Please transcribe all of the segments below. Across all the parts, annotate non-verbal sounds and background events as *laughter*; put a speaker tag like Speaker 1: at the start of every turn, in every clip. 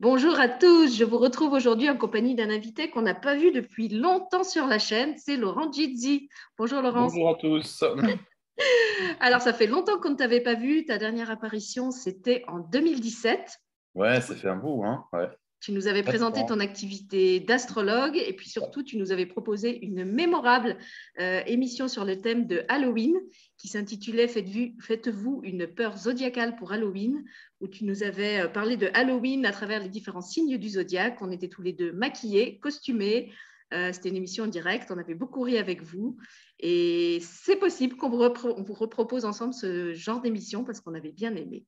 Speaker 1: Bonjour à tous, je vous retrouve aujourd'hui en compagnie d'un invité qu'on n'a pas vu depuis longtemps sur la chaîne, c'est Laurent Gizzi. Bonjour Laurent.
Speaker 2: Bonjour à tous. *laughs*
Speaker 1: Alors ça fait longtemps qu'on ne t'avait pas vu, ta dernière apparition c'était en 2017.
Speaker 2: Ouais, ça fait un bout, hein ouais.
Speaker 1: Tu nous avais présenté ton activité d'astrologue et puis surtout, tu nous avais proposé une mémorable euh, émission sur le thème de Halloween qui s'intitulait Faites-vous une peur zodiacale pour Halloween où tu nous avais euh, parlé de Halloween à travers les différents signes du zodiaque. On était tous les deux maquillés, costumés. Euh, c'était une émission en direct. On avait beaucoup ri avec vous. Et c'est possible qu'on vous, vous repropose ensemble ce genre d'émission parce qu'on avait bien aimé.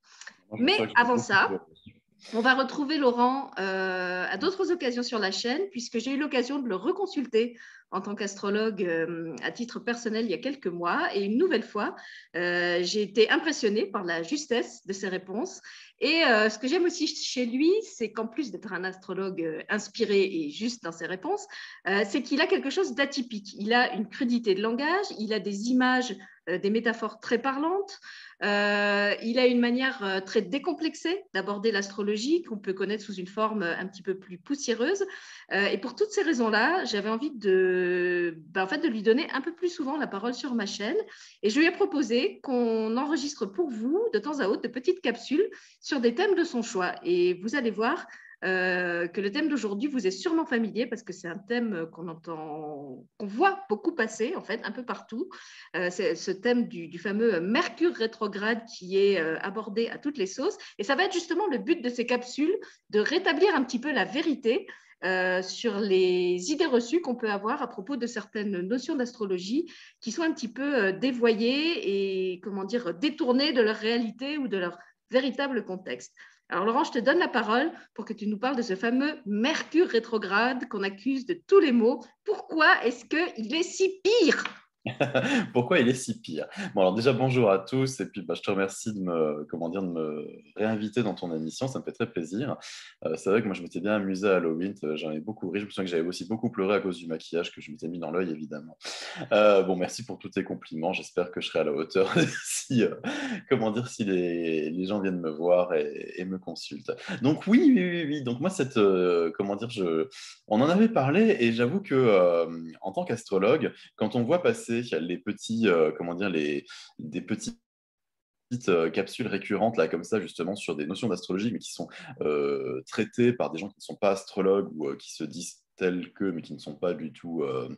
Speaker 1: Mais avant ça, on va retrouver Laurent euh, à d'autres occasions sur la chaîne, puisque j'ai eu l'occasion de le reconsulter en tant qu'astrologue euh, à titre personnel il y a quelques mois. Et une nouvelle fois, euh, j'ai été impressionnée par la justesse de ses réponses. Et ce que j'aime aussi chez lui, c'est qu'en plus d'être un astrologue inspiré et juste dans ses réponses, c'est qu'il a quelque chose d'atypique. Il a une crudité de langage, il a des images, des métaphores très parlantes. Euh, il a une manière euh, très décomplexée d'aborder l'astrologie qu'on peut connaître sous une forme euh, un petit peu plus poussiéreuse. et pour toutes ces raisons-là, j'avais envie de, ben, en fait, de lui donner un peu plus souvent la parole sur ma chaîne. Et je lui ai proposé qu'on enregistre pour vous de temps à autre de petites capsules sur des thèmes de son choix. Et vous allez voir, euh, que le thème d'aujourd'hui vous est sûrement familier parce que c'est un thème qu'on entend, qu'on voit beaucoup passer en fait un peu partout. Euh, c'est ce thème du, fameux Mercure rétrograde qui est euh, abordé à toutes les sauces. Et ça va être justement le but de ces capsules, de rétablir un petit peu la vérité sur les idées reçues qu'on peut avoir à propos de certaines notions d'astrologie qui sont un petit peu dévoyées et comment dire détournées de leur réalité ou de leur véritable contexte. Alors Laurent, je te donne la parole pour que tu nous parles de ce fameux Mercure rétrograde qu'on accuse de tous les maux. Pourquoi est-ce qu'il est si pire? *laughs*
Speaker 2: Pourquoi il est si pire? Bon, alors déjà, bonjour à tous, et puis bah, je te remercie de me, comment dire, de me réinviter dans ton émission, ça me fait très plaisir. Euh, c'est vrai que moi, je m'étais bien amusé à Halloween, euh, j'en ai beaucoup ri, je me souviens que j'avais aussi beaucoup pleuré à cause du maquillage que je m'étais mis dans l'œil, évidemment. Euh, bon, merci pour tous tes compliments, j'espère que je serai à la hauteur *laughs* si, comment dire, si les, gens viennent me voir et, me consultent. Donc oui, oui, oui, oui. donc moi, cette, comment dire, on en avait parlé, et j'avoue que en tant qu'astrologue, quand on voit passer les petits, euh, comment dire, les, des petites euh, capsules récurrentes là comme ça justement sur des notions d'astrologie mais qui sont euh, traitées par des gens qui ne sont pas astrologues ou qui se disent tels que, mais qui ne sont pas du tout, euh,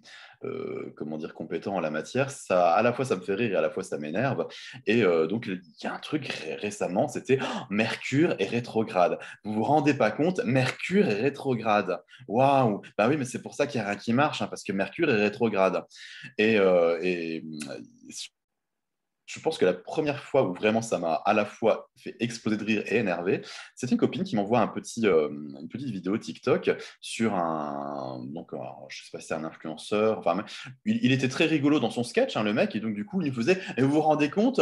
Speaker 2: euh, comment dire, compétents en la matière, ça, à la fois ça me fait rire et à la fois ça m'énerve. Et euh, donc il y a un truc récemment, c'était oh, Mercure est rétrograde. Vous vous rendez pas compte Mercure est rétrograde. Waouh Bah oui, mais c'est pour ça qu'il n'y a rien qui marche, hein, parce que Mercure est rétrograde. Et, et je pense que la première fois où vraiment ça m'a à la fois fait exploser de rire et énervé, c'est une copine qui m'envoie un petit, euh, une petite vidéo TikTok sur un, donc je sais pas si un influenceur, enfin, il, était très rigolo dans son sketch, hein, le mec, et donc du coup il nous faisait, et vous vous rendez compte,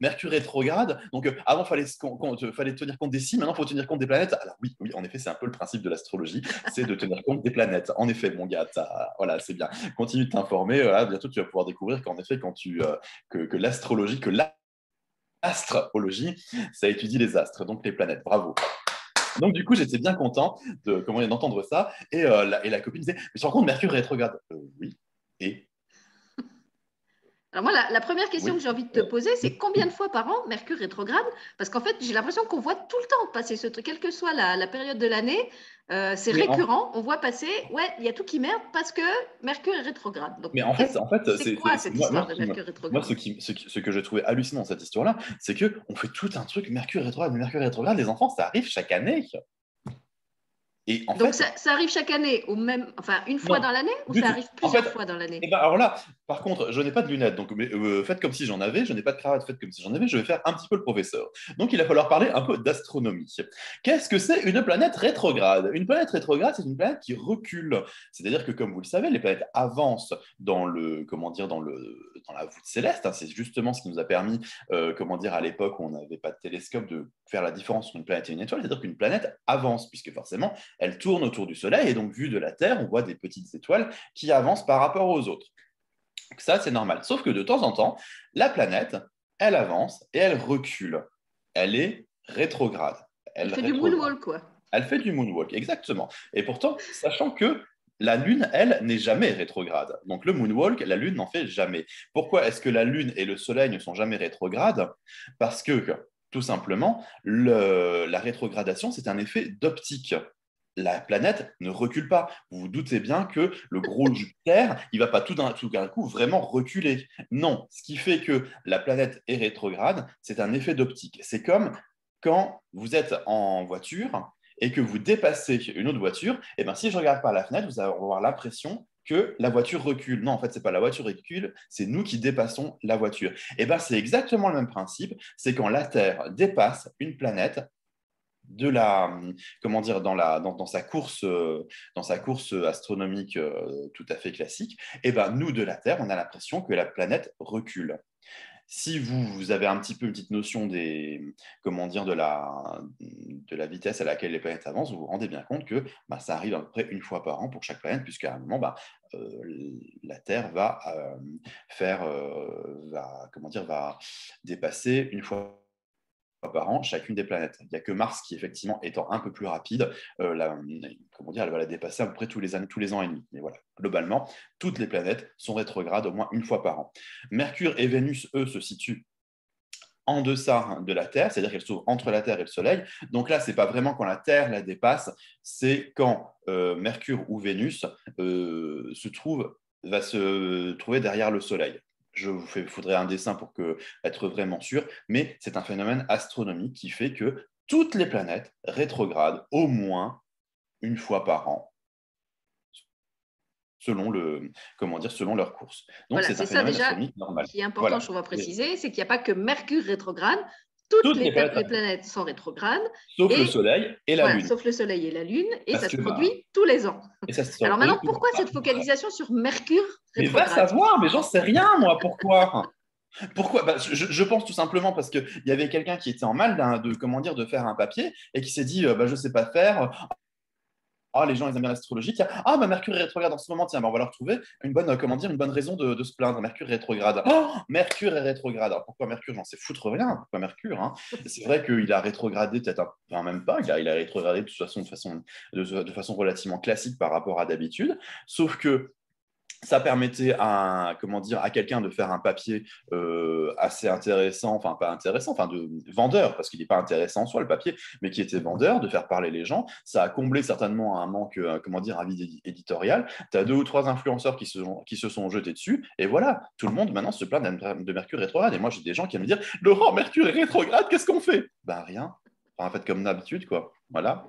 Speaker 2: Mercure rétrograde. Donc, euh, avant, fallait, fallait, tenir compte des signes. Maintenant, il faut tenir compte des planètes. Alors, oui, oui en effet, c'est un peu le principe de l'astrologie c'est de tenir compte des planètes. En effet, mon gars, voilà, c'est bien. Continue de t'informer. Voilà, bientôt, tu vas pouvoir découvrir qu'en effet, quand tu, euh, que, l'astrologie, que l'astrologie, ça étudie les astres, donc les planètes. Bravo. Donc, du coup, j'étais bien content de, comment, d'entendre ça. Et, euh, la, et la copine disait Mais tu te rends compte, Mercure rétrograde? Oui. Et
Speaker 1: alors moi, la, première question que j'ai envie de te poser, c'est combien de fois par an Mercure rétrograde? Parce qu'en fait, j'ai l'impression qu'on voit tout le temps passer ce truc, quelle que soit la, période de l'année, euh, c'est récurrent. On voit passer, ouais, il y a tout qui merde parce que Mercure est rétrograde.
Speaker 2: mais en fait, en fait c'est quoi cette histoire de Mercure rétrograde? Moi, ce, qui, ce, que j'ai trouvé hallucinant dans cette histoire-là, c'est qu'on fait tout un truc Mercure rétrograde. Mais Mercure rétrograde, les enfants, ça arrive chaque année.
Speaker 1: Donc ça, arrive chaque année, au même, enfin une fois dans l'année, ou ça arrive plusieurs fois dans l'année?
Speaker 2: eh ben, Alors là, par contre, je n'ai pas de lunettes, donc euh, faites comme si j'en avais, je n'ai pas de cravate, faites comme si j'en avais, je vais faire un petit peu le professeur. Donc il va falloir parler un peu d'astronomie. Qu'est-ce que c'est une planète rétrograde? Une planète rétrograde, c'est une planète qui recule. C'est-à-dire que, comme vous le savez, les planètes avancent dans le, comment dire, dans le, dans la voûte céleste. Hein. c'est justement ce qui nous a permis, euh, comment dire, à l'époque où on n'avait pas de télescope, de faire la différence entre une planète et une étoile. C'est-à-dire qu'une planète avance, puisque forcément, elle tourne autour du Soleil, et donc vu de la Terre, on voit des petites étoiles qui avancent par rapport aux autres. ça, c'est normal. Sauf que de temps en temps, la planète, elle avance et elle recule. Elle est rétrograde. Elle
Speaker 1: fait du moonwalk, quoi.
Speaker 2: Elle fait du moonwalk, exactement. Et pourtant, sachant que la Lune, elle, n'est jamais rétrograde. Donc le moonwalk, la Lune n'en fait jamais. Pourquoi est-ce que la Lune et le Soleil ne sont jamais rétrogrades? Parce que, tout simplement, la rétrogradation, c'est un effet d'optique la planète ne recule pas. Vous vous doutez bien que le gros Jupiter, il va pas tout d'un coup vraiment reculer. Non, ce qui fait que la planète est rétrograde, c'est un effet d'optique. C'est comme quand vous êtes en voiture et que vous dépassez une autre voiture, et eh bien si je regarde par la fenêtre, vous allez avoir l'impression que la voiture recule. Non, en fait, ce n'est pas la voiture qui recule, c'est nous qui dépassons la voiture. Et eh bien, c'est exactement le même principe, c'est quand la Terre dépasse une planète, de la, comment dire, dans, la, dans, sa, course, dans sa course astronomique euh, tout à fait classique, et eh ben, nous, de la Terre, on a l'impression que la planète recule. Si vous, avez un petit peu une petite notion des, comment dire, de, la, de la vitesse à laquelle les planètes avancent, vous vous rendez bien compte que bah, ça arrive à peu près une fois par an pour chaque planète, puisqu'à un moment, bah, euh, la Terre va euh, faire, va, comment dire, va dépasser une fois par an chacune des planètes. Il n'y a que Mars qui, effectivement, étant un peu plus rapide, euh, comment dire, elle va la dépasser à peu près tous les, tous les ans et demi. Mais voilà, globalement, toutes les planètes sont rétrogrades au moins une fois par an. Mercure et Vénus, eux, se situent en deçà de la Terre, c'est-à-dire qu'elles sont entre la Terre et le Soleil. Donc là, ce n'est pas vraiment quand la Terre la dépasse, c'est quand euh, Mercure ou Vénus euh, se trouve, va se trouver derrière le Soleil je vous faudrait un dessin pour que, être vraiment sûr, mais c'est un phénomène astronomique qui fait que toutes les planètes rétrogradent au moins une fois par an selon le comment dire selon leur course.
Speaker 1: Donc c'est un phénomène astronomique normal. Ce qui est important, je dois préciser, c'est qu'il n'y a pas que Mercure rétrograde, toutes, les, planètes, sont rétrogrades.
Speaker 2: Sauf le Soleil et la Lune.
Speaker 1: Sauf le Soleil et la Lune, et ça se produit tous les ans. Alors maintenant, pourquoi cette focalisation sur Mercure
Speaker 2: Mais va savoir, mais j'en sais rien, moi, pourquoi *laughs* Pourquoi? Bah, je, pense tout simplement parce qu'il y avait quelqu'un qui était en mal de, comment dire, de faire un papier et qui s'est dit euh, bah, je ne sais pas faire, ah, les gens, ils aiment bien l'astrologie. Ah, bah, Mercure est rétrograde en ce moment. Tiens, bah, on va leur trouver une bonne, euh, comment dire, une bonne raison de, se plaindre. Mercure est rétrograde. Oh, Mercure est rétrograde. Alors, pourquoi Mercure? J'en sais foutre rien. Pourquoi Mercure hein? C'est vrai qu'il a rétrogradé, peut-être un... enfin, même pas. Il a, il a rétrogradé de toute façon, de façon, de façon relativement classique par rapport à d'habitude. Sauf que ça permettait à, comment dire, à quelqu'un de faire un papier euh, assez intéressant, enfin pas intéressant, enfin de vendeur, parce qu'il n'est pas intéressant en soi le papier, mais qui était vendeur, de faire parler les gens. Ça a comblé certainement un manque, euh, comment dire, un vide éditorial. Tu as deux ou trois influenceurs qui se, sont, jetés dessus, et voilà, tout le monde maintenant se plaint de Mercure rétrograde. Et moi, j'ai des gens qui me dire Laurent, Mercure rétrograde, qu'est-ce qu'on fait? Ben rien. en fait, comme d'habitude, quoi. Voilà.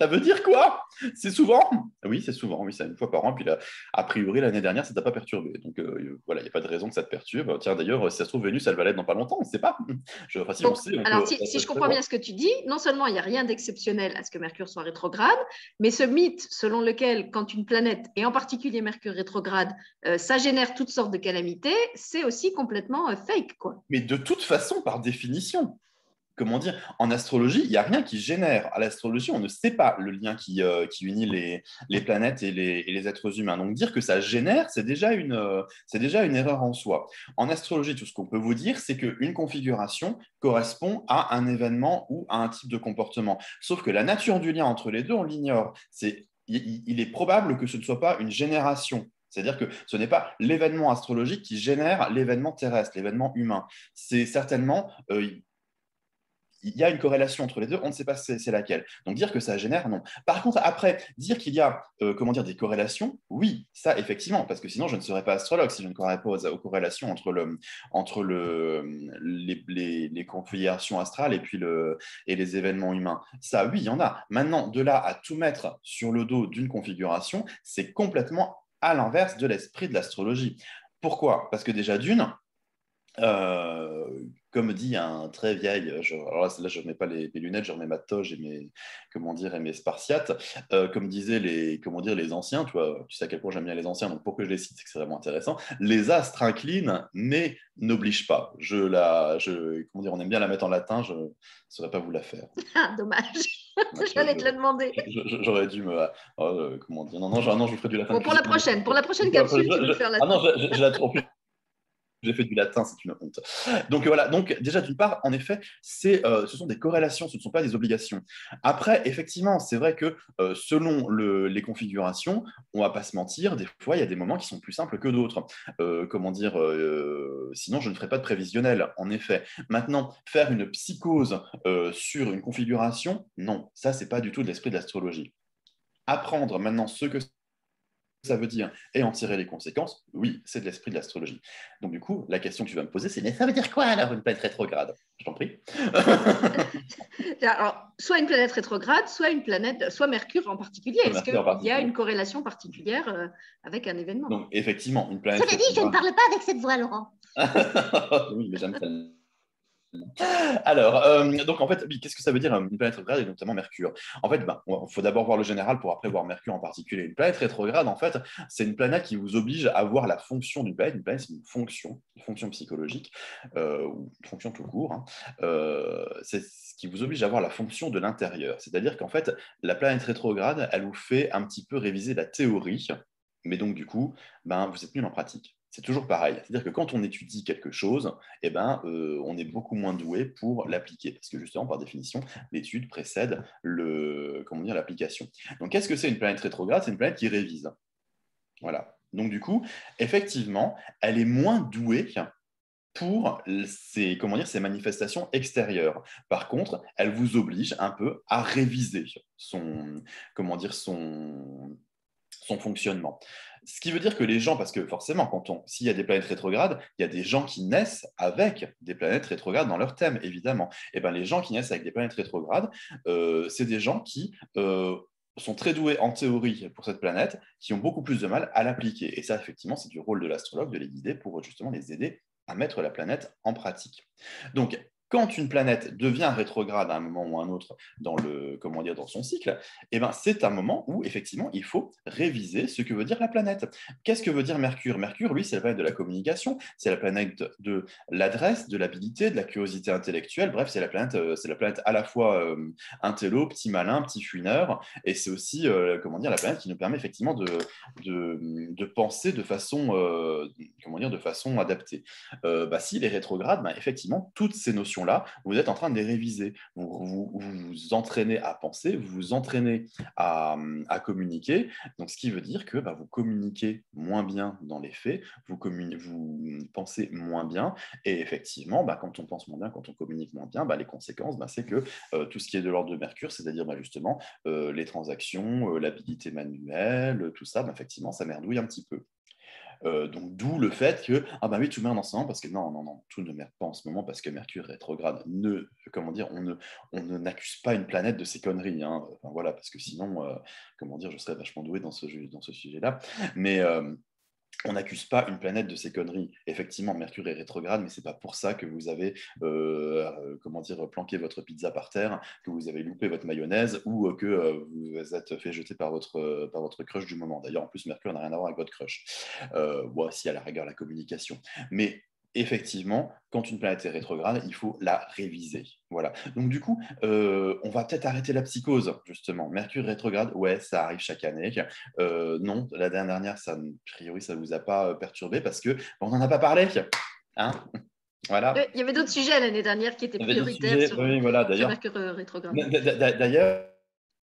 Speaker 2: Ça veut dire quoi? C'est souvent? Oui, c'est souvent, oui, c'est une fois par an. Puis là, a priori, l'année dernière, ça t'a pas perturbé. Donc euh, voilà, il n'y a pas de raison que ça te perturbe. Tiens, d'ailleurs, si ça se trouve, Vénus, elle va l'être dans pas longtemps, on ne sait pas.
Speaker 1: Je, si on sait, alors, si, je comprends bien ce que tu dis, non seulement il n'y a rien d'exceptionnel à ce que Mercure soit rétrograde, mais ce mythe selon lequel, quand une planète, et en particulier Mercure rétrograde, euh, ça génère toutes sortes de calamités, c'est aussi complètement euh, fake. quoi.
Speaker 2: Mais de toute façon, par définition comment dire, en astrologie, il n'y a rien qui génère. À l'astrologie, on ne sait pas le lien qui, euh, unit les, planètes et les, êtres humains. Donc dire que ça génère, c'est déjà, une, euh, déjà une erreur en soi. En astrologie, tout ce qu'on peut vous dire, c'est qu'une configuration correspond à un événement ou à un type de comportement. Sauf que la nature du lien entre les deux, on l'ignore. il, est probable que ce ne soit pas une génération. C'est-à-dire que ce n'est pas l'événement astrologique qui génère l'événement terrestre, l'événement humain. C'est certainement, euh, il y a une corrélation entre les deux, on ne sait pas c'est laquelle. Donc dire que ça génère, non. Par contre, après, dire qu'il y a euh, comment dire, des corrélations, oui, ça effectivement, parce que sinon je ne serais pas astrologue si je ne croirais pas aux, corrélations entre, le, entre le, les, les, configurations astrales et, puis le, et les événements humains. Ça, oui, il y en a. Maintenant, de là à tout mettre sur le dos d'une configuration, c'est complètement à l'inverse de l'esprit de l'astrologie. Pourquoi? Parce que déjà d'une, euh, comme dit un très vieil, je, alors là, je ne remets pas les, lunettes, je remets ma toge et mes, comment dire, et mes spartiates, euh, comme disaient les, comment dire, les anciens, tu, vois, tu sais à quel point j'aime bien les anciens, donc pour que je les cite, c'est que c'est vraiment intéressant. Les astres inclinent, mais n'obligent pas. Je la, je, comment dire, on aime bien la mettre en latin, je ne saurais pas vous la faire. *laughs*
Speaker 1: Ah, dommage. *laughs* *laughs* J'allais te le demander.
Speaker 2: J'aurais dû me. Euh, comment dire Non, non, non, je vous ferai du latin.
Speaker 1: Bon, pour la prochaine, pour la prochaine capsule, tu veux faire la.
Speaker 2: Ah non, je, la trouve j'ai fait du latin, c'est une honte. Donc voilà, donc déjà d'une part, en effet, euh, ce sont des corrélations, ce ne sont pas des obligations. Après, effectivement, c'est vrai que euh, selon les configurations, on ne va pas se mentir, des fois, il y a des moments qui sont plus simples que d'autres. Euh, comment dire, sinon, je ne ferai pas de prévisionnel, en effet. Maintenant, faire une psychose sur une configuration, non, ça, c'est pas du tout de l'esprit de l'astrologie. Apprendre maintenant ce que ça veut dire et en tirer les conséquences, oui, c'est de l'esprit de l'astrologie. Donc du coup, la question que tu vas me poser, c'est mais ça veut dire quoi alors une planète rétrograde? Je t'en prie. *laughs*
Speaker 1: alors, soit une planète rétrograde, soit une planète, soit Mercure en particulier. Est-ce qu'il y a une corrélation particulière euh, avec un événement?
Speaker 2: Donc effectivement, une planète.
Speaker 3: Veut dire, je ne parle pas avec cette voix, Laurent. *laughs*
Speaker 2: oui, mais j'aime ça. Alors, euh, donc en fait, qu'est-ce que ça veut dire une planète rétrograde et notamment Mercure? En fait, il ben, faut d'abord voir le général pour après voir Mercure en particulier. Une planète rétrograde, en fait, c'est une planète qui vous oblige à voir la fonction d'une planète. Une planète, c'est une fonction, une fonction psychologique, euh, ou une fonction tout court. Hein. Euh, c'est ce qui vous oblige à voir la fonction de l'intérieur. C'est-à-dire qu'en fait, la planète rétrograde, elle vous fait un petit peu réviser la théorie, mais donc du coup, ben, vous êtes nul en pratique c'est toujours pareil. C'est-à-dire que quand on étudie quelque chose, eh ben, euh, on est beaucoup moins doué pour l'appliquer, parce que justement, par définition, l'étude précède le, comment l'application. Donc, qu'est-ce que c'est une planète rétrograde? C'est une planète qui révise. Voilà. Donc, du coup, effectivement, elle est moins douée pour ces, comment dire, ces manifestations extérieures. Par contre, elle vous oblige un peu à réviser comment dire, son, son fonctionnement. Ce qui veut dire que les gens, parce que forcément, quand on, s'il y a des planètes rétrogrades, il y a des gens qui naissent avec des planètes rétrogrades dans leur thème, évidemment. Et eh bien, les gens qui naissent avec des planètes rétrogrades, euh, c'est des gens qui euh, sont très doués en théorie pour cette planète, qui ont beaucoup plus de mal à l'appliquer. Et ça, effectivement, c'est du rôle de l'astrologue de les guider pour justement les aider à mettre la planète en pratique. Donc, quand une planète devient rétrograde à un moment ou à un autre dans, le, comment dire, dans son cycle, eh ben, c'est un moment où effectivement il faut réviser ce que veut dire la planète. Qu'est-ce que veut dire Mercure? Mercure, lui, c'est la planète de la communication, c'est la planète de l'adresse, de l'habilité, de la curiosité intellectuelle. Bref, c'est la planète, euh, la planète à la fois euh, intello, petit malin, petit fuineur, et c'est aussi euh, comment dire la planète qui nous permet effectivement de, de, penser de façon comment dire de façon adaptée. bah, S'il est rétrograde, bah, effectivement, toutes ces notions là vous êtes en train de les réviser. Vous vous, entraînez à penser, vous vous entraînez à, communiquer. Donc, ce qui veut dire que bah, vous communiquez moins bien dans les faits, vous, vous pensez moins bien. Et effectivement, bah, quand on pense moins bien, quand on communique moins bien, bah, les conséquences, c'est que euh, tout ce qui est de l'ordre de Mercure, c'est-à-dire justement euh, les transactions, euh, l'habilité manuelle, tout ça, effectivement, ça merdouille un petit peu. Euh, donc d'où le fait que ah bah oui tout merde en ce parce que non non non tout ne merde pas en ce moment parce que Mercure rétrograde ne comment dire on ne on n'accuse pas une planète de ces conneries hein. voilà parce que sinon euh, comment dire je serais vachement doué dans ce dans ce sujet là mais euh, on n'accuse pas une planète de ces conneries. Effectivement, Mercure est rétrograde, mais ce n'est pas pour ça que vous avez euh, comment dire, planqué votre pizza par terre, que vous avez loupé votre mayonnaise ou euh, que euh, vous vous êtes fait jeter par votre, par votre crush du moment. D'ailleurs, en plus, Mercure n'a rien à voir avec votre crush. bon, si, à la rigueur, la communication. Mais effectivement, quand une planète est rétrograde, il faut la réviser. Voilà. Donc du coup, euh, on va peut-être arrêter la psychose, justement. Mercure rétrograde, ouais, ça arrive chaque année. Euh, non, la dernière, ça, a priori, ça ne vous a pas euh, perturbé parce que on n'en a pas parlé. Hein voilà.
Speaker 1: Il y avait d'autres sujets l'année dernière qui étaient prioritaires sur,
Speaker 2: oui, voilà,
Speaker 1: Mercure rétrograde.
Speaker 2: D'ailleurs,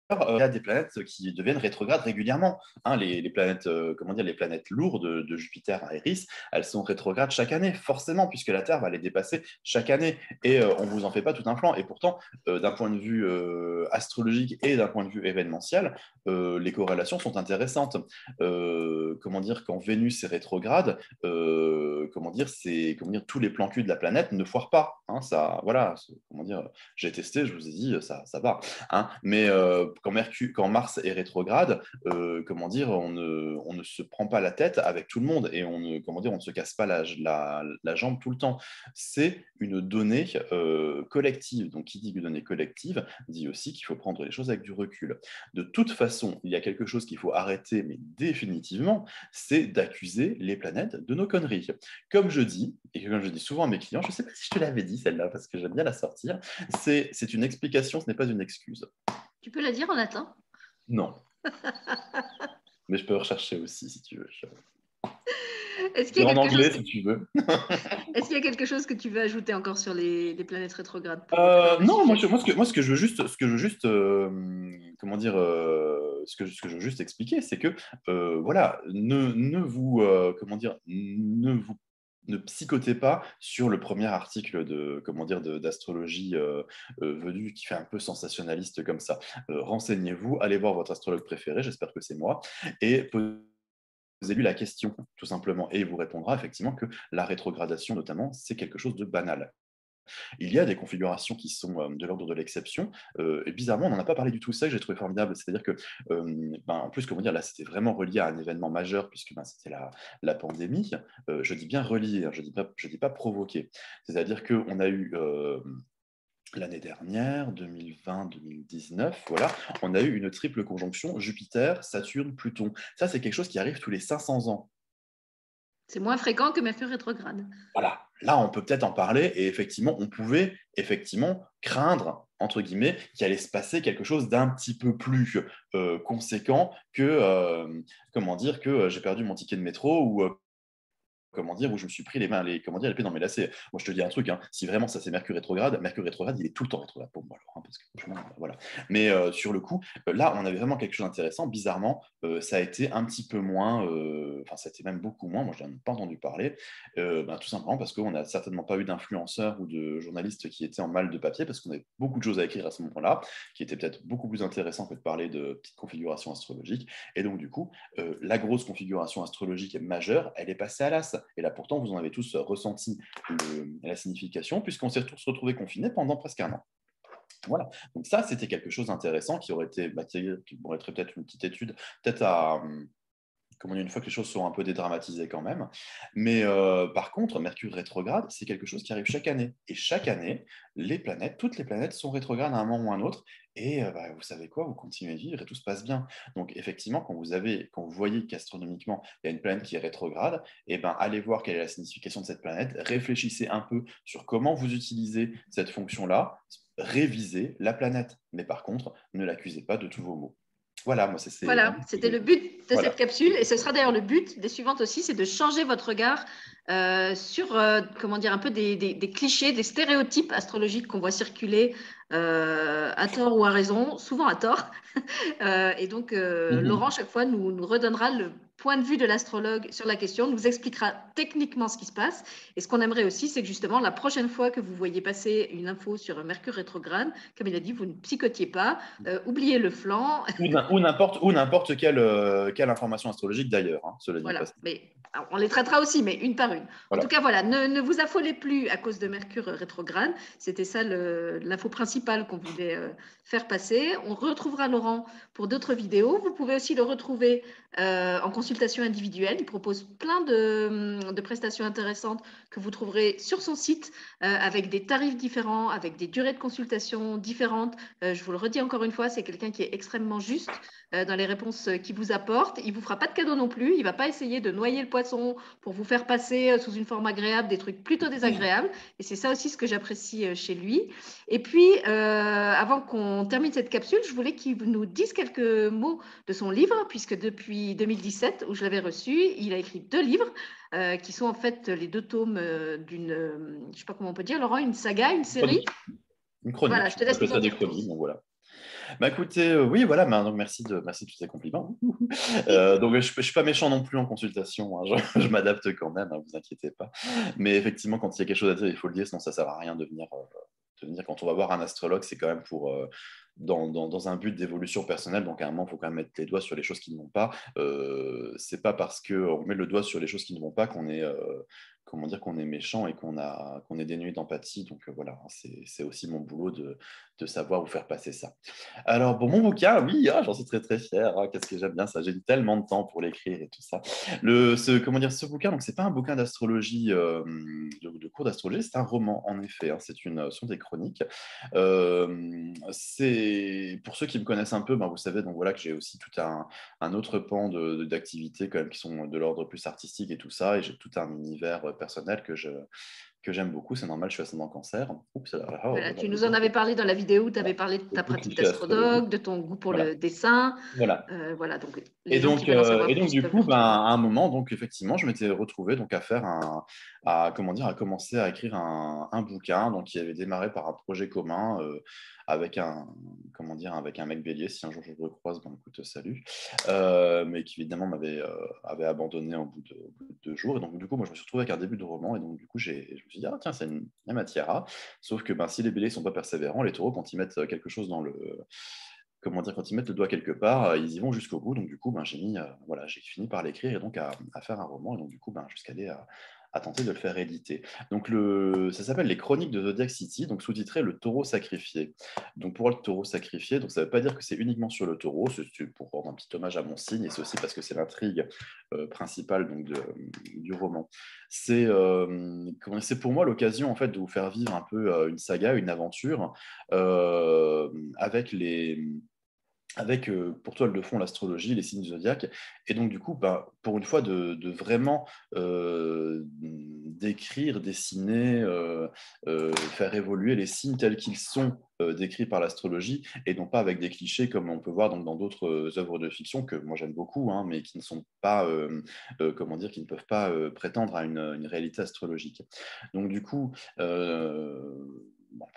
Speaker 2: il y a des planètes qui deviennent rétrogrades régulièrement. Hein, les, planètes, euh, comment dire, les planètes lourdes de, Jupiter à Eris, elles sont rétrogrades chaque année, forcément, puisque la Terre va les dépasser chaque année. Et euh, on ne vous en fait pas tout un plan. Et pourtant, d'un point de vue astrologique et d'un point de vue événementiel, les corrélations sont intéressantes. comment dire, quand Vénus est rétrograde, comment dire, c'est comment dire, tous les plans cul de la planète ne foirent pas. Hein, ça, voilà, comment dire, j'ai testé, je vous ai dit, ça, ça va. Hein, mais quand, Mercure, quand Mars est rétrograde, euh, comment dire, on ne, on ne, se prend pas la tête avec tout le monde et on ne, comment dire, on ne se casse pas la, la, jambe tout le temps. C'est une donnée euh, collective. Donc, qui dit une donnée collective dit aussi qu'il faut prendre les choses avec du recul. De toute façon, il y a quelque chose qu'il faut arrêter, mais définitivement, c'est d'accuser les planètes de nos conneries. Comme je dis, et comme je dis souvent à mes clients, je ne sais pas si je te l'avais dit celle-là, parce que j'aime bien la sortir, c'est une explication, ce n'est pas une excuse.
Speaker 1: Tu peux la dire en latin?
Speaker 2: Non. *laughs* Mais je peux rechercher aussi si tu veux.
Speaker 1: Est-ce qu'il y a
Speaker 2: en anglais, si tu veux. *laughs*
Speaker 1: Est-ce qu'il y a quelque chose que tu veux ajouter encore sur les, les planètes rétrogrades
Speaker 2: Euh, non, moi, je- moi, ce que, moi, ce que je veux juste, ce que je veux juste, euh, comment dire, euh, ce que, ce que je veux juste expliquer, c'est que, voilà, ne, ne vous, comment dire, ne vous ne psychotez pas sur le premier article de comment d'astrologie euh, euh, venu qui fait un peu sensationnaliste comme ça. Euh, Renseignez-vous, allez voir votre astrologue préféré, j'espère que c'est moi, et posez-lui la question tout simplement, et il vous répondra effectivement que la rétrogradation notamment c'est quelque chose de banal. Il y a des configurations qui sont euh, de l'ordre de l'exception. euh, et bizarrement, on n'en a pas parlé du tout. Ça, j'ai trouvé formidable. C'est-à-dire que, euh, ben, en plus, comment dire, là, c'était vraiment relié à un événement majeur, puisque ben, c'était la, la pandémie. Je dis bien relié, hein, je ne dis, pas- dis pas provoqué. C'est-à-dire qu'on a eu. L'année dernière, 2020-2019, voilà, on a eu une triple conjonction Jupiter, Saturne, Pluton. Ça, c'est quelque chose qui arrive tous les 500 ans.
Speaker 1: C'est moins fréquent que Mercure rétrograde.
Speaker 2: Voilà, là, on peut peut-être en parler et effectivement, on pouvait effectivement craindre, entre guillemets, qu'il allait se passer quelque chose d'un petit peu plus euh, conséquent que, euh, comment dire, que euh, j'ai perdu mon ticket de métro ou comment dire, où je me suis pris les mains, les, comment dire, l'épée dans mes lacets. Moi, je te dis un truc, hein, si vraiment ça c'est Mercure rétrograde, Mercure rétrograde, il est tout le temps rétrograde pour moi, alors, hein, parce que franchement, voilà. Mais euh, sur le coup, euh, là, on avait vraiment quelque chose d'intéressant. Bizarrement, euh, ça a été un petit peu moins, euh, enfin, ça a été même beaucoup moins. Moi, je n'en ai pas entendu parler, euh, ben, tout simplement parce qu'on n'a certainement pas eu d'influenceurs ou de journalistes qui étaient en mal de papier, parce qu'on avait beaucoup de choses à écrire à ce moment-là, qui étaient peut-être beaucoup plus intéressants que de parler de petites configurations astrologiques. Et donc, du coup, euh, la grosse configuration astrologique majeure, elle est passée à l'as. Et là, pourtant, vous en avez tous ressenti la signification, puisqu'on s'est tous retrouvés confinés pendant presque un an. Voilà, donc ça, c'était quelque chose d'intéressant qui aurait été, bah, qui aurait peut-être une petite étude, peut-être à, hum, comment dire, une fois que les choses sont un peu dédramatisées quand même. Mais euh, par contre, Mercure rétrograde, c'est quelque chose qui arrive chaque année. Et chaque année, les planètes, toutes les planètes sont rétrogrades à un moment ou à un autre. Et bah, vous savez quoi, vous continuez à vivre et tout se passe bien. Donc effectivement, quand vous, avez, quand vous voyez qu'astronomiquement, il y a une planète qui est rétrograde, eh ben, allez voir quelle est la signification de cette planète, réfléchissez un peu sur comment vous utilisez cette fonction-là, révisez la planète. Mais par contre, ne l'accusez pas de tous vos maux. Voilà, moi, c'est. c'est-
Speaker 1: Voilà, c'était le but de
Speaker 2: Voilà.
Speaker 1: cette capsule et ce sera d'ailleurs le but des suivantes aussi, c'est de changer votre regard euh, sur, euh, comment dire, un peu des, des- des clichés, des stéréotypes astrologiques qu'on voit circuler euh, à tort ou à raison, souvent à tort. *laughs* Et donc,
Speaker 2: Mhm.
Speaker 1: Laurent, chaque fois, nous, nous redonnera le point de vue de l'astrologue sur la question, nous expliquera techniquement ce qui se passe. Et ce qu'on aimerait aussi, c'est que justement, la prochaine fois que vous voyez passer une info sur Mercure rétrograde, comme il a dit, vous ne psychotiez pas, euh, oubliez le flanc,
Speaker 2: Ou n'im- ou n'importe ou n'importe quelle, euh, quelle information astrologique d'ailleurs. hein, cela dit
Speaker 1: Voilà, mais alors, on les traitera aussi, mais une par une.
Speaker 2: Voilà.
Speaker 1: En tout cas, voilà, ne, ne vous affolez plus à cause de Mercure rétrograde. C'était ça l'info principale qu'on voulait euh, faire passer. On retrouvera Laurent pour d'autres vidéos. Vous pouvez aussi le retrouver en consultation individuelle. Il propose plein de, prestations intéressantes que vous trouverez sur son site euh, avec des tarifs différents, avec des durées de consultation différentes. Euh, je vous le redis encore une fois, c'est quelqu'un qui est extrêmement juste euh, dans les réponses qu'il vous apporte. Il vous fera pas de cadeau non plus. Il va pas essayer de noyer le poisson pour vous faire passer sous une forme agréable des trucs plutôt désagréables. Et c'est ça aussi ce que j'apprécie chez lui. Et puis, avant qu'on termine cette capsule, je voulais qu'il nous dise quelques mots de son livre, puisque depuis 2017, où je l'avais reçu, il a écrit deux livres. euh, qui sont en fait les deux tomes euh, d'une, euh, je sais pas comment on peut dire, Laurent, une saga, une série.
Speaker 2: Une chronique.
Speaker 1: Voilà, je te laisse
Speaker 2: ça des chroniques, donc voilà. Bah écoutez, euh, oui, voilà, bah, donc merci de, merci de tous ces compliments. *laughs* Euh, donc je ne suis pas méchant non plus en consultation, hein, je, je m'adapte quand même, ne vous inquiétez pas. Mais effectivement, quand il y a quelque chose à dire, il faut le dire, sinon ça ne sert à rien de venir, euh, de venir. Quand on va voir un astrologue, c'est quand même pour, dans, un but d'évolution personnelle, donc à un moment, il faut quand même mettre les doigts sur les choses qui ne vont pas. Euh, c'est pas parce qu'on met le doigt sur les choses qui ne vont pas qu'on est, euh, comment dire, qu'on est méchant et qu'on a, qu'on est dénué d'empathie. Donc euh, voilà, c'est c'est aussi mon boulot de, de savoir où faire passer ça. Alors, pour mon bouquin, oui, ah, j'en suis très très fier. Ah, Qu'est-ce que j'aime bien ça J'ai tellement de temps pour l'écrire et tout ça. Le, ce, comment dire, ce bouquin, donc c'est pas un bouquin d'astrologie, euh, de, cours d'astrologie, c'est un roman en effet. hein, c'est une, sont des chroniques. Euh, c'est pour ceux qui me connaissent un peu, ben, vous savez donc voilà que j'ai aussi tout un, un autre pan de- de- d'activités quand même qui sont de l'ordre plus artistique et tout ça, et j'ai tout un univers personnel que je que j'aime beaucoup. C'est normal, je suis ascendant cancer.
Speaker 1: Oups, voilà, tu nous en avais parlé dans la vidéo tu avais parlé de ta pratique d'astrologue, de ton goût pour le dessin.
Speaker 2: Voilà.
Speaker 1: Euh, voilà donc,
Speaker 2: et donc, euh, et donc du coup, ben, à un moment, donc, effectivement, je m'étais retrouvé donc, à faire un, à, comment dire, à commencer à écrire un, un bouquin donc, qui avait démarré par un projet commun. Euh, avec un, comment dire, avec un mec bélier, si un jour je le recroise, bon écoute, salut, euh, mais qui évidemment m'avait euh, avait abandonné au bout, de, deux jours. Et donc du coup, moi je me suis retrouvé avec un début de roman, et donc du coup, je me suis dit, ah tiens, c'est une, matière sauf que ben, si les béliers sont pas persévérants, les taureaux, quand ils mettent quelque chose dans le comment dire, quand ils mettent le doigt quelque part, ils y vont jusqu'au bout. Donc, du coup, ben, j'ai mis, voilà, j'ai fini par l'écrire et donc à, à, faire un roman. Et donc, du coup, ben, jusqu'à aller à, à tenter de le faire éditer. Donc le, ça s'appelle Les Chroniques de Zodiac City, donc sous-titré Le taureau sacrifié. Donc pour le taureau sacrifié, donc ça ne veut pas dire que c'est uniquement sur le taureau, c'est pour rendre un petit hommage à mon signe, et c'est aussi parce que c'est l'intrigue euh, principale donc, du roman. C'est euh, pour moi l'occasion en fait de vous faire vivre un peu euh, une saga, une aventure avec les avec euh, pour toile de fond l'astrologie, les signes zodiaques, et donc du coup, bah, pour une fois, de, vraiment euh, décrire, dessiner, euh, faire évoluer les signes tels qu'ils sont décrits par l'astrologie, et non pas avec des clichés comme on peut voir donc, dans d'autres œuvres de fiction que moi j'aime beaucoup, hein, mais qui ne sont pas, comment dire, qui ne peuvent pas prétendre à une, une, réalité astrologique. Donc du coup,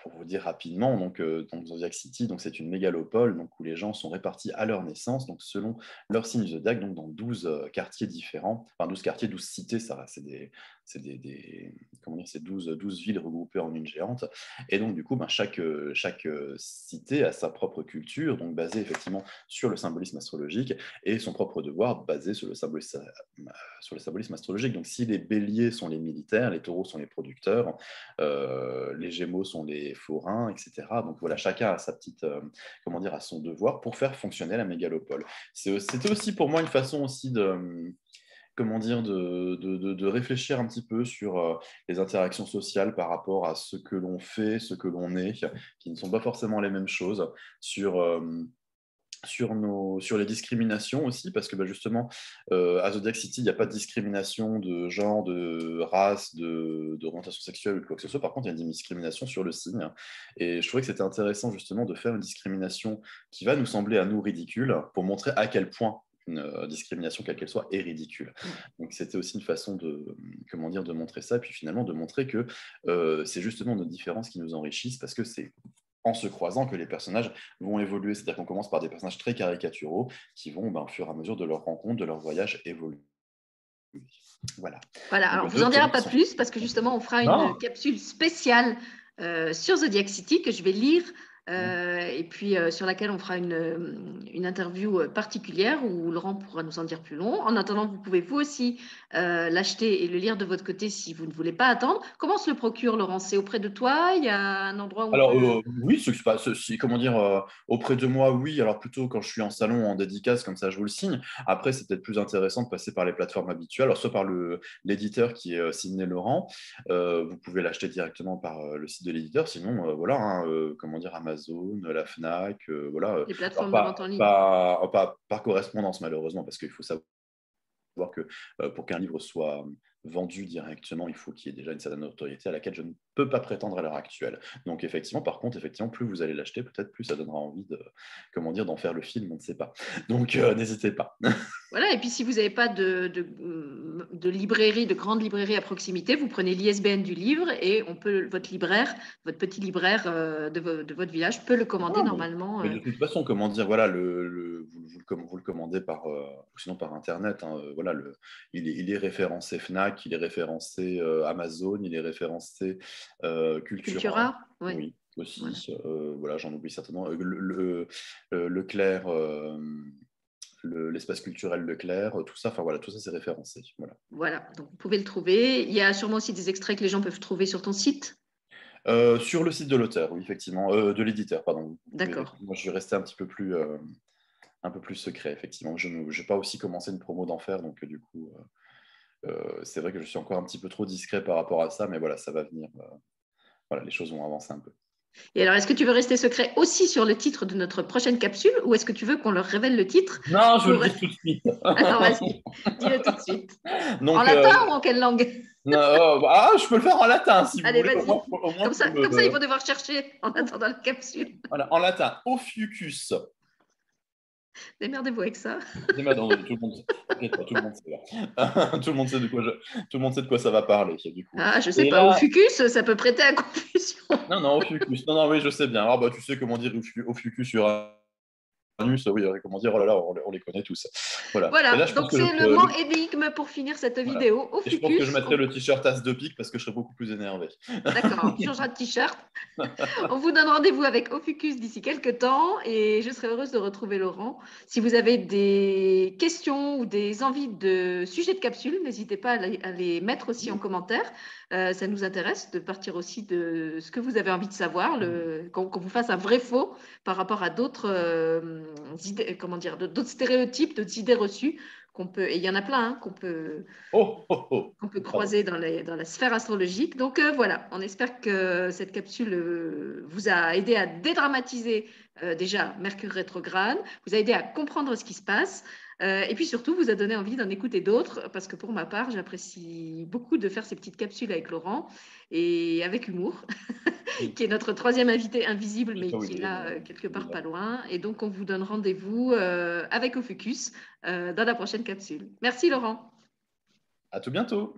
Speaker 2: pour vous dire rapidement, donc, euh, Zodiac City, c'est une mégalopole donc, où les gens sont répartis à leur naissance, donc, selon leur signe zodiac, donc, dans 12 euh, quartiers différents, enfin 12 quartiers, 12 cités, ça, c'est des, c'est des, comment dire, c'est 12, 12 villes regroupées en une géante. Et donc, du coup, ben, chaque, chaque cité a sa propre culture, donc basée effectivement sur le symbolisme astrologique, et son propre devoir basé sur le symbolisme, sur le symbolisme astrologique. Donc, si les béliers sont les militaires, les taureaux sont les producteurs, euh, les gémeaux sont les forains, etc. Donc, voilà, chacun a sa petite, euh, comment dire, a son devoir pour faire fonctionner la mégalopole. C'était aussi pour moi une façon aussi de comment dire, de, de, réfléchir un petit peu sur euh, les interactions sociales par rapport à ce que l'on fait, ce que l'on est, qui ne sont pas forcément les mêmes choses, sur, euh, sur, nos, sur les discriminations aussi, parce que bah, justement, euh, à Zodiac City, il n'y a pas de discrimination de genre, de race, d'orientation sexuelle ou quoi que ce soit. Par contre, il y a une discrimination sur le signe. Et je trouvais que c'était intéressant justement de faire une discrimination qui va nous sembler à nous ridicule pour montrer à quel point une euh, discrimination, quelle qu'elle soit, est ridicule. Mm. Donc c'était aussi une façon de, comment dire, de montrer ça, et puis finalement de montrer que euh, c'est justement nos différences qui nous enrichissent, parce que c'est en se croisant que les personnages vont évoluer. C'est-à-dire qu'on commence par des personnages très caricaturaux qui vont, ben, au fur et à mesure de leur rencontre, de leur voyage, évoluer. Voilà.
Speaker 1: Voilà, alors vous en dira pas plus parce que justement on fera une capsule spéciale euh, sur Zodiac City que je vais lire euh, et puis euh, sur laquelle on fera une, euh, une, interview particulière où Laurent pourra nous en dire plus long. En attendant, vous pouvez vous aussi l'acheter et le lire de votre côté si vous ne voulez pas attendre. Comment se le procure, Laurent? C'est auprès de toi? Il y a un endroit où
Speaker 2: Alors oui, c'est pas, comment dire auprès de moi, oui. Alors plutôt quand je suis en salon en dédicace, comme ça, je vous le signe. Après, c'est peut-être plus intéressant de passer par les plateformes habituelles, alors soit par l'éditeur qui est signé Laurent. vous pouvez l'acheter directement par le site de l'éditeur. Sinon, voilà, hein, comment dire, Amazon Amazon, la Fnac, euh, voilà.
Speaker 1: Les plateformes pas, de vente en ligne.
Speaker 2: Pas, par correspondance malheureusement, parce qu'il faut savoir que euh, pour qu'un livre soit vendu directement, il faut qu'il y ait déjà une certaine autorité à laquelle je ne peux pas prétendre à l'heure actuelle. Donc effectivement, par contre, effectivement, plus vous allez l'acheter, peut-être plus ça donnera envie de, comment dire, d'en faire le film, on ne sait pas. Donc euh, n'hésitez pas. *laughs*
Speaker 1: voilà, et puis si vous n'avez pas de, de, librairie, de grande librairie à proximité, vous prenez l'ISBN du livre et on peut, votre libraire, votre petit libraire euh, de, votre village peut le commander ah, normalement.
Speaker 2: de euh. toute façon, comment dire, voilà, le, vous, vous, le commandez par, sinon par Internet, hein, voilà, le, il, est, il est référencé FNAC, il est référencé euh, Amazon, il est référencé euh, Cultura. oui. aussi. Voilà, euh, j'en oublie certainement. Le, Leclerc, l'espace culturel Leclerc, tout ça, enfin voilà, tout ça c'est référencé. Voilà.
Speaker 1: voilà, donc vous pouvez le trouver. Il y a sûrement aussi des extraits que les gens peuvent trouver sur ton site?
Speaker 2: sur le site de l'auteur, oui, effectivement, de l'éditeur, pardon.
Speaker 1: D'accord.
Speaker 2: Moi, je vais rester un petit peu plus, un peu plus secret, effectivement. Je n'ai pas aussi commencé une promo d'enfer, donc du coup, euh, c'est vrai que je suis encore un petit peu trop discret par rapport à ça, mais voilà, ça va venir. Euh, voilà, les choses vont avancer un peu.
Speaker 1: Et alors, est-ce que tu veux rester secret aussi sur le titre de notre prochaine capsule ou est-ce que tu veux qu'on leur révèle le titre
Speaker 2: Non, je veux le dire *laughs* tout de suite.
Speaker 1: alors, vas-y, dis-le tout de suite. *laughs*
Speaker 2: Donc,
Speaker 1: en
Speaker 2: euh,
Speaker 1: latin ou en quelle langue?
Speaker 2: Non, oh, bah, ah, je peux le faire en latin si
Speaker 1: Allez,
Speaker 2: vous voulez.
Speaker 1: vas-y.
Speaker 2: Au moins- au moins,
Speaker 1: comme ça,
Speaker 2: me-
Speaker 1: comme ça, ils vont devoir chercher en attendant la capsule.
Speaker 2: Voilà, en latin, Ophiuchus.
Speaker 1: Démerdez-vous avec ça.
Speaker 2: Tout le monde, t'inquiète pas, tout le monde sait. là. *laughs* tout le monde sait de quoi je- tout le monde sait de quoi ça va parler. Du coup.
Speaker 1: Ah, je sais
Speaker 2: Et
Speaker 1: pas,
Speaker 2: là-
Speaker 1: au fucus, ça peut prêter à confusion.
Speaker 2: Non, non, Ophiuchus. Non, non, oui, je sais bien. Alors, bah, tu sais comment dire Ophiu- Ophiuchus Uranus. Oui, comment dire, oh là là, on, les- on les connaît tous. Voilà.
Speaker 1: Voilà,
Speaker 2: là,
Speaker 1: donc c'est le mot énigme pour finir cette
Speaker 2: Voilà.
Speaker 1: vidéo. Au
Speaker 2: Et je pense que je mettrai le t-shirt as de pique parce que je serai beaucoup plus énervé.
Speaker 1: D'accord, on *laughs* changera de t-shirt. On vous donne rendez-vous avec Ophucus d'ici quelques temps et je serai heureuse de retrouver Laurent. Si vous avez des questions ou des envies de sujets de capsule, n'hésitez pas à les, mettre aussi en commentaire. Euh, ça nous intéresse de partir aussi de ce que vous avez envie de savoir, le- qu'on qu'on vous fasse un vrai faux par rapport à d'autres euh, idées, comment dire, d'autres stéréotypes, d'autres idées reçues qu'on peut, et il y en a plein, hein, qu'on peut,
Speaker 2: Oh, oh, oh.
Speaker 1: qu'on peut croiser dans, les- dans la sphère astrologique. Donc euh, voilà, on espère que cette capsule euh, vous a aidé à dédramatiser euh, déjà Mercure rétrograde, vous a aidé à comprendre ce qui se passe, euh, et puis surtout vous a donné envie d'en écouter d'autres, parce que pour ma part, j'apprécie beaucoup de faire ces petites capsules avec Laurent et avec humour, *laughs* qui est notre troisième invité invisible, mais qui est là
Speaker 2: là.
Speaker 1: euh, quelque part pas loin. Et donc on vous donne rendez-vous euh, avec Ophucus euh, dans la prochaine capsule. Merci Laurent.
Speaker 2: À tout bientôt.